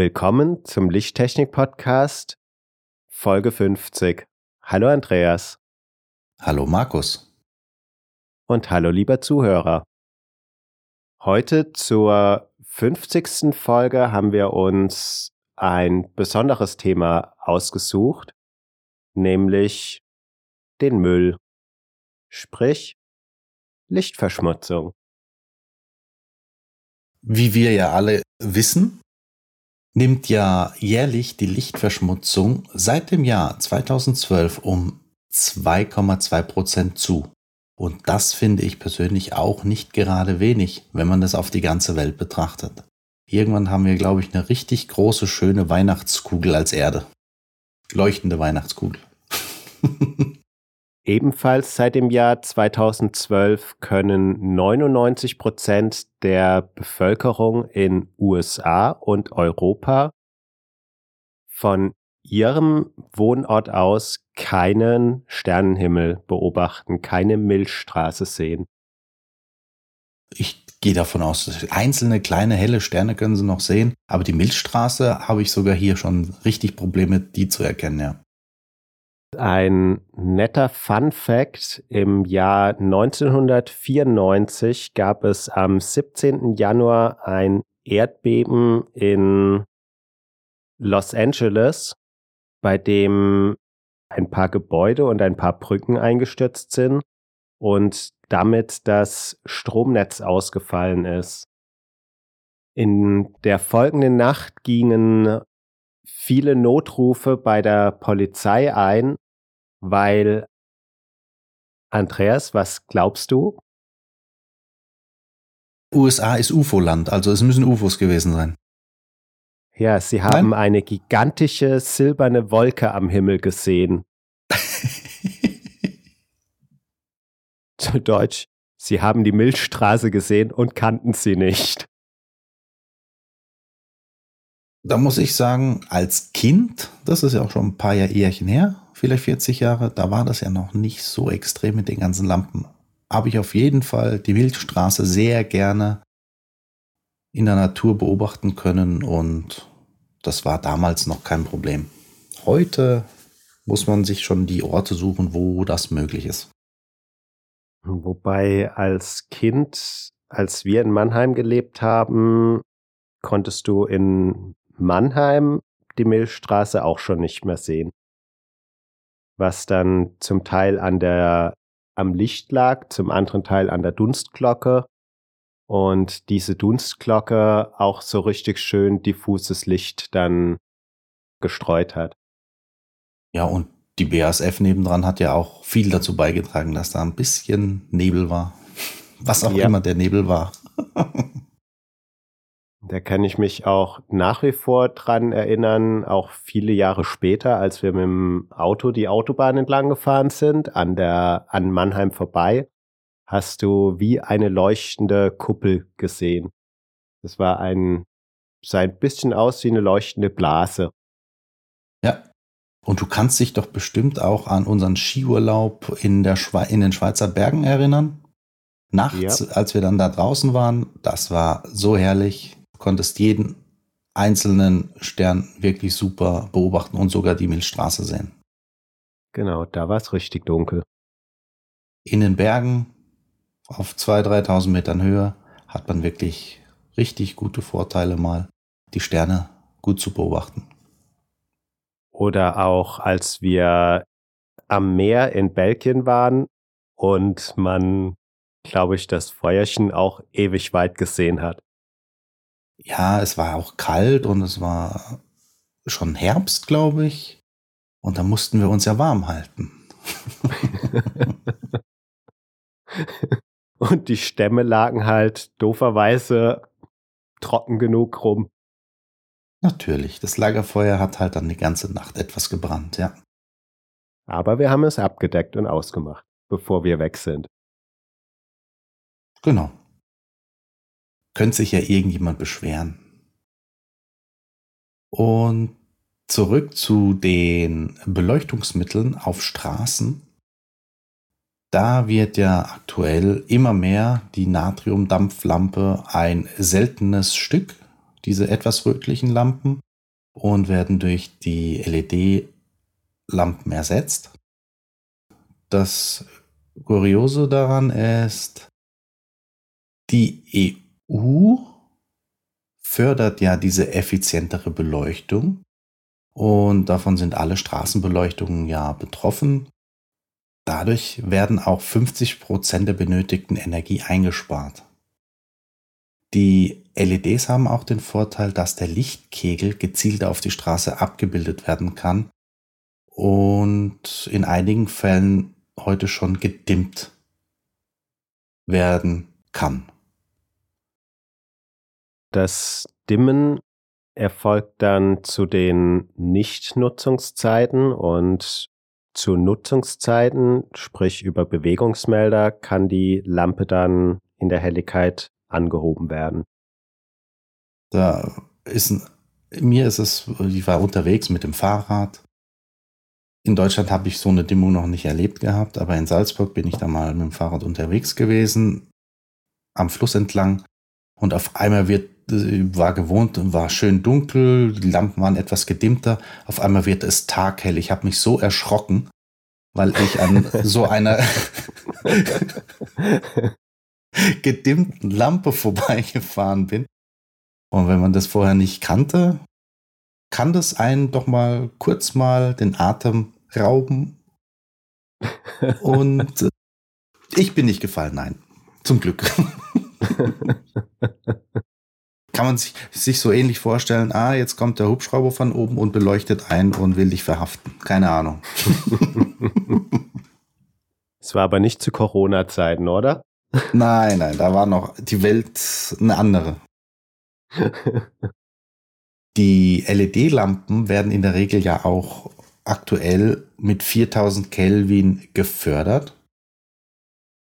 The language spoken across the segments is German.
Willkommen zum Lichttechnik-Podcast, Folge 50. Hallo Andreas. Hallo Markus. Und hallo lieber Zuhörer. Heute zur 50. Folge haben wir uns ein besonderes Thema ausgesucht, nämlich den Müll, sprich Lichtverschmutzung. Wie wir ja alle wissen, nimmt ja jährlich die Lichtverschmutzung seit dem Jahr 2012 um 2,2 Prozent zu. Und das finde ich persönlich auch nicht gerade wenig, wenn man das auf die ganze Welt betrachtet. Irgendwann haben wir, glaube ich, eine richtig große, schöne Weihnachtskugel als Erde. Leuchtende Weihnachtskugel. Ebenfalls seit dem Jahr 2012 können 99 Prozent der Bevölkerung in USA und Europa von ihrem Wohnort aus keinen Sternenhimmel beobachten, keine Milchstraße sehen. Ich gehe davon aus, einzelne kleine helle Sterne können sie noch sehen, aber die Milchstraße habe ich sogar hier schon richtig Probleme, die zu erkennen, ja. Ein netter Fun Fact. Im Jahr 1994 gab es am 17. Januar ein Erdbeben in Los Angeles, bei dem ein paar Gebäude und ein paar Brücken eingestürzt sind und damit das Stromnetz ausgefallen ist. In der folgenden Nacht gingen viele Notrufe bei der Polizei ein, weil Andreas, was glaubst du? USA ist UFO-Land, also es müssen UFOs gewesen sein. Ja, sie haben Nein? eine gigantische silberne Wolke am Himmel gesehen. Zu Deutsch, sie haben die Milchstraße gesehen und kannten sie nicht. Da muss ich sagen, als Kind, das ist ja auch schon ein paar Jährchen her, vielleicht 40 Jahre, da war das ja noch nicht so extrem mit den ganzen Lampen. Habe ich auf jeden Fall die Milchstraße sehr gerne in der Natur beobachten können und das war damals noch kein Problem. Heute muss man sich schon die Orte suchen, wo das möglich ist. Wobei als Kind, als wir in Mannheim gelebt haben, konntest du in Mannheim die Milchstraße auch schon nicht mehr sehen. Was dann zum Teil an der, am Licht lag, zum anderen Teil an der Dunstglocke. Und diese Dunstglocke auch so richtig schön diffuses Licht dann gestreut hat. Ja, und die BASF nebendran hat ja auch viel dazu beigetragen, dass da ein bisschen Nebel war. Was auch ja. immer der Nebel war. Da kann ich mich auch nach wie vor dran erinnern, auch viele Jahre später, als wir mit dem Auto die Autobahn entlang gefahren sind, an der, an Mannheim vorbei, hast du wie eine leuchtende Kuppel gesehen. Das war ein, sah ein bisschen aus wie eine leuchtende Blase. Ja. Und du kannst dich doch bestimmt auch an unseren Skiurlaub in, der Schwe in den Schweizer Bergen erinnern. Nachts, ja. als wir dann da draußen waren, das war so herrlich konntest jeden einzelnen Stern wirklich super beobachten und sogar die Milchstraße sehen. Genau, da war es richtig dunkel. In den Bergen auf 2.000, 3.000 Metern Höhe hat man wirklich richtig gute Vorteile mal, die Sterne gut zu beobachten. Oder auch als wir am Meer in Belgien waren und man, glaube ich, das Feuerchen auch ewig weit gesehen hat ja, es war auch kalt und es war schon Herbst, glaube ich. Und da mussten wir uns ja warm halten. Und die Stämme lagen halt dooferweise trocken genug rum. Natürlich, das Lagerfeuer hat halt dann die ganze Nacht etwas gebrannt, ja. Aber wir haben es abgedeckt und ausgemacht, bevor wir weg sind. Genau. Könnte sich ja irgendjemand beschweren. Und zurück zu den Beleuchtungsmitteln auf Straßen. Da wird ja aktuell immer mehr die Natriumdampflampe ein seltenes Stück, diese etwas rötlichen Lampen, und werden durch die LED-Lampen ersetzt. Das Kuriose daran ist, die EU fördert ja diese effizientere Beleuchtung und davon sind alle Straßenbeleuchtungen ja betroffen. Dadurch werden auch 50 Prozent der benötigten Energie eingespart. Die LEDs haben auch den Vorteil, dass der Lichtkegel gezielt auf die Straße abgebildet werden kann und in einigen Fällen heute schon gedimmt werden kann. Das Dimmen erfolgt dann zu den Nichtnutzungszeiten und zu Nutzungszeiten, sprich über Bewegungsmelder, kann die Lampe dann in der Helligkeit angehoben werden. Da ist mir ist es, ich war unterwegs mit dem Fahrrad. In Deutschland habe ich so eine Dimmung noch nicht erlebt gehabt, aber in Salzburg bin ich da mal mit dem Fahrrad unterwegs gewesen, am Fluss entlang. Und auf einmal wird war gewohnt und war schön dunkel, die Lampen waren etwas gedimmter. Auf einmal wird es taghell. Ich habe mich so erschrocken, weil ich an so einer gedimmten Lampe vorbeigefahren bin. Und wenn man das vorher nicht kannte, kann das einen doch mal kurz mal den Atem rauben. Und ich bin nicht gefallen, nein. Zum Glück. kann man sich, sich so ähnlich vorstellen, ah, jetzt kommt der Hubschrauber von oben und beleuchtet ein und will dich verhaften. Keine Ahnung. Es war aber nicht zu Corona-Zeiten, oder? Nein, nein, da war noch die Welt eine andere. Die LED-Lampen werden in der Regel ja auch aktuell mit 4000 Kelvin gefördert.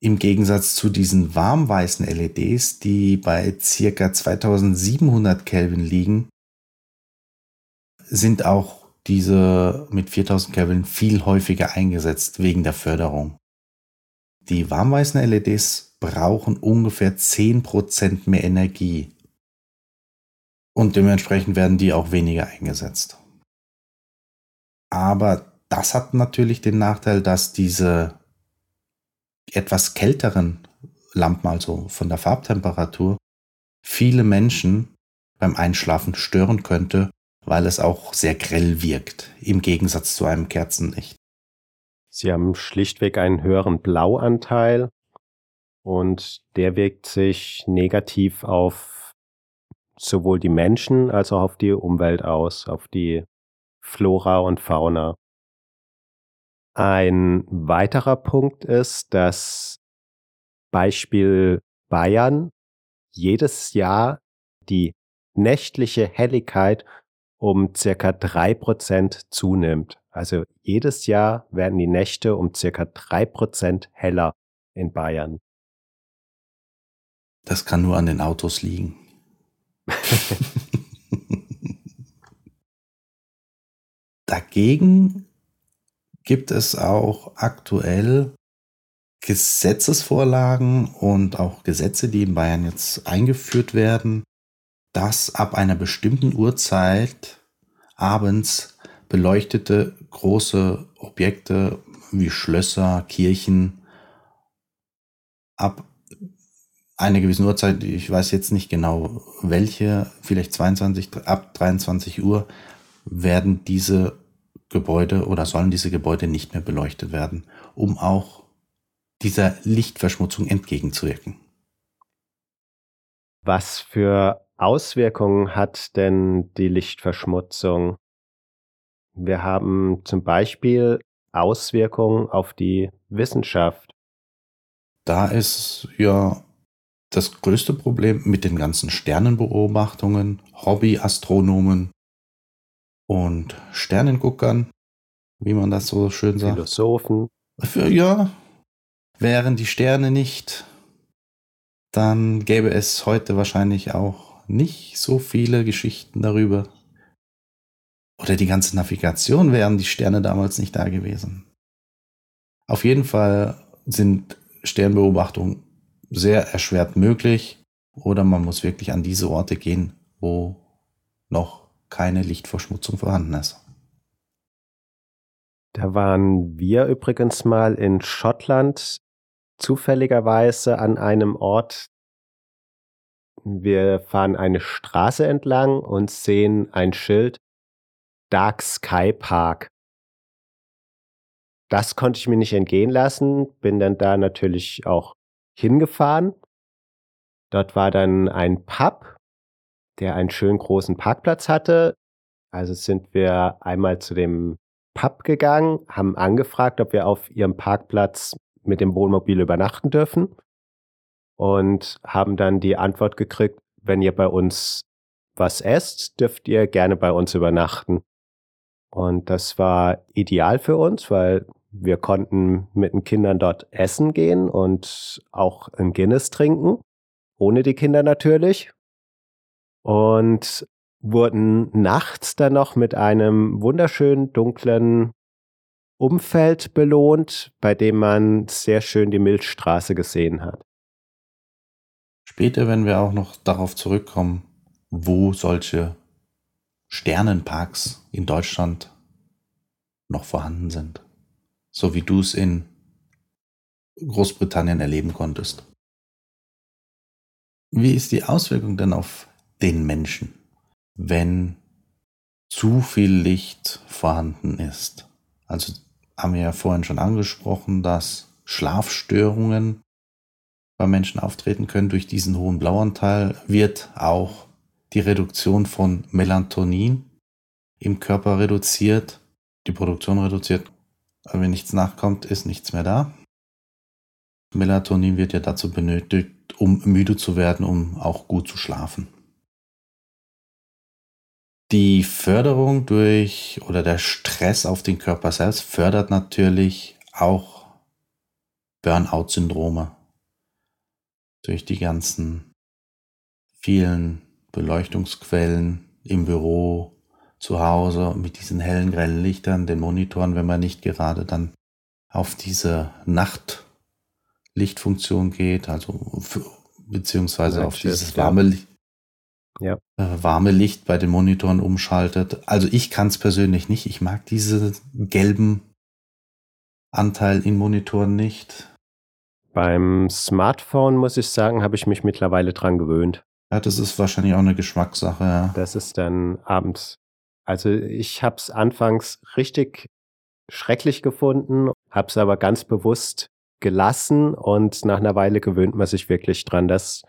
Im Gegensatz zu diesen warmweißen LEDs, die bei ca. 2700 Kelvin liegen, sind auch diese mit 4000 Kelvin viel häufiger eingesetzt wegen der Förderung. Die warmweißen LEDs brauchen ungefähr 10% mehr Energie. Und dementsprechend werden die auch weniger eingesetzt. Aber das hat natürlich den Nachteil, dass diese etwas kälteren Lampen, also von der Farbtemperatur, viele Menschen beim Einschlafen stören könnte, weil es auch sehr grell wirkt, im Gegensatz zu einem Kerzenlicht. Sie haben schlichtweg einen höheren Blauanteil und der wirkt sich negativ auf sowohl die Menschen als auch auf die Umwelt aus, auf die Flora und Fauna. Ein weiterer Punkt ist, dass Beispiel Bayern jedes Jahr die nächtliche Helligkeit um circa drei Prozent zunimmt. Also jedes Jahr werden die Nächte um circa drei Prozent heller in Bayern. Das kann nur an den Autos liegen. Dagegen gibt es auch aktuell Gesetzesvorlagen und auch Gesetze, die in Bayern jetzt eingeführt werden, dass ab einer bestimmten Uhrzeit abends beleuchtete große Objekte wie Schlösser, Kirchen ab einer gewissen Uhrzeit, ich weiß jetzt nicht genau welche, vielleicht 22, ab 23 Uhr werden diese Gebäude oder sollen diese Gebäude nicht mehr beleuchtet werden, um auch dieser Lichtverschmutzung entgegenzuwirken. Was für Auswirkungen hat denn die Lichtverschmutzung? Wir haben zum Beispiel Auswirkungen auf die Wissenschaft. Da ist ja das größte Problem mit den ganzen Sternenbeobachtungen, Hobbyastronomen und Sternenguckern, wie man das so schön sagt. Philosophen. Für, ja, wären die Sterne nicht, dann gäbe es heute wahrscheinlich auch nicht so viele Geschichten darüber. Oder die ganze Navigation wären die Sterne damals nicht da gewesen. Auf jeden Fall sind Sternbeobachtungen sehr erschwert möglich oder man muss wirklich an diese Orte gehen, wo noch keine Lichtverschmutzung vorhanden ist. Da waren wir übrigens mal in Schottland zufälligerweise an einem Ort. Wir fahren eine Straße entlang und sehen ein Schild Dark Sky Park. Das konnte ich mir nicht entgehen lassen, bin dann da natürlich auch hingefahren. Dort war dann ein Pub, der einen schönen großen Parkplatz hatte. Also sind wir einmal zu dem Pub gegangen, haben angefragt, ob wir auf ihrem Parkplatz mit dem Wohnmobil übernachten dürfen und haben dann die Antwort gekriegt, wenn ihr bei uns was esst, dürft ihr gerne bei uns übernachten. Und das war ideal für uns, weil wir konnten mit den Kindern dort essen gehen und auch ein Guinness trinken, ohne die Kinder natürlich. Und wurden nachts dann noch mit einem wunderschönen dunklen Umfeld belohnt, bei dem man sehr schön die Milchstraße gesehen hat. Später werden wir auch noch darauf zurückkommen, wo solche Sternenparks in Deutschland noch vorhanden sind so wie du es in Großbritannien erleben konntest. Wie ist die Auswirkung denn auf den Menschen, wenn zu viel Licht vorhanden ist? Also haben wir ja vorhin schon angesprochen, dass Schlafstörungen bei Menschen auftreten können. Durch diesen hohen Blauanteil wird auch die Reduktion von Melatonin im Körper reduziert, die Produktion reduziert wenn nichts nachkommt, ist nichts mehr da. Melatonin wird ja dazu benötigt, um müde zu werden, um auch gut zu schlafen. Die Förderung durch oder der Stress auf den Körper selbst fördert natürlich auch Burnout-Syndrome. Durch die ganzen vielen Beleuchtungsquellen im Büro, zu Hause mit diesen hellen, grellen Lichtern, den Monitoren, wenn man nicht gerade dann auf diese Nachtlichtfunktion geht, also beziehungsweise auf dieses warme Licht. Ja. Äh, warme Licht bei den Monitoren umschaltet. Also ich kann es persönlich nicht. Ich mag diese gelben Anteil in Monitoren nicht. Beim Smartphone muss ich sagen, habe ich mich mittlerweile dran gewöhnt. Ja, das ist wahrscheinlich auch eine Geschmackssache. Ja. Das ist dann abends also ich habe es anfangs richtig schrecklich gefunden, habe es aber ganz bewusst gelassen und nach einer Weile gewöhnt man sich wirklich dran, dass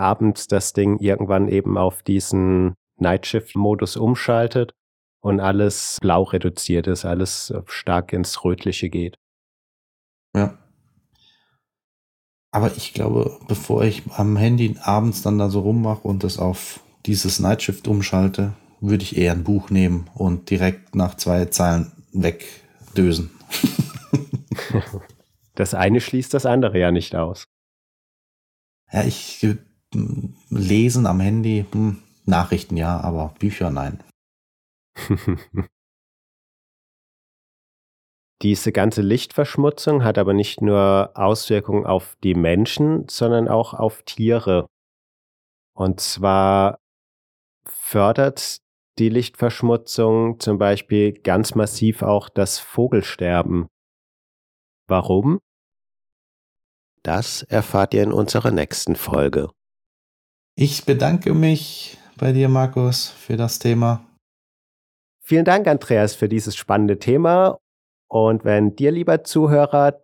abends das Ding irgendwann eben auf diesen Nightshift-Modus umschaltet und alles blau reduziert ist, alles stark ins Rötliche geht. Ja. Aber ich glaube, bevor ich am Handy abends dann da so rummache und das auf dieses Nightshift umschalte, würde ich eher ein Buch nehmen und direkt nach zwei Zeilen wegdösen. Das eine schließt das andere ja nicht aus. Ja, ich äh, lesen am Handy, hm, Nachrichten ja, aber Bücher nein. Diese ganze Lichtverschmutzung hat aber nicht nur Auswirkungen auf die Menschen, sondern auch auf Tiere. Und zwar fördert die Lichtverschmutzung zum Beispiel ganz massiv auch das Vogelsterben. Warum? Das erfahrt ihr in unserer nächsten Folge. Ich bedanke mich bei dir, Markus, für das Thema. Vielen Dank, Andreas, für dieses spannende Thema. Und wenn dir, lieber Zuhörer,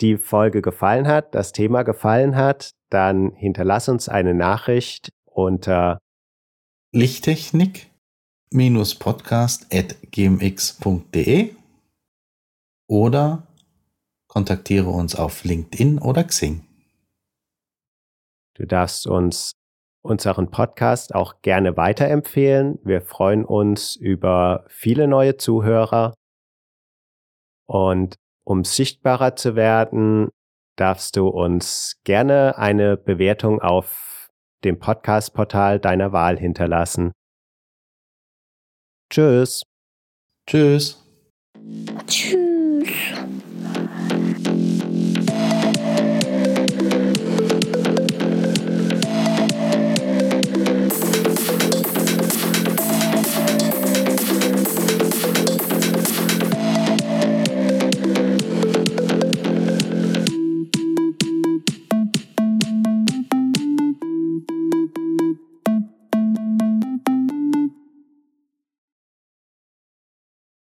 die Folge gefallen hat, das Thema gefallen hat, dann hinterlass uns eine Nachricht unter Lichttechnik podcast.gmx.de oder kontaktiere uns auf LinkedIn oder Xing. Du darfst uns unseren Podcast auch gerne weiterempfehlen. Wir freuen uns über viele neue Zuhörer. Und um sichtbarer zu werden, darfst du uns gerne eine Bewertung auf dem Podcast-Portal deiner Wahl hinterlassen. Tschüss. Tschüss. Tschüss.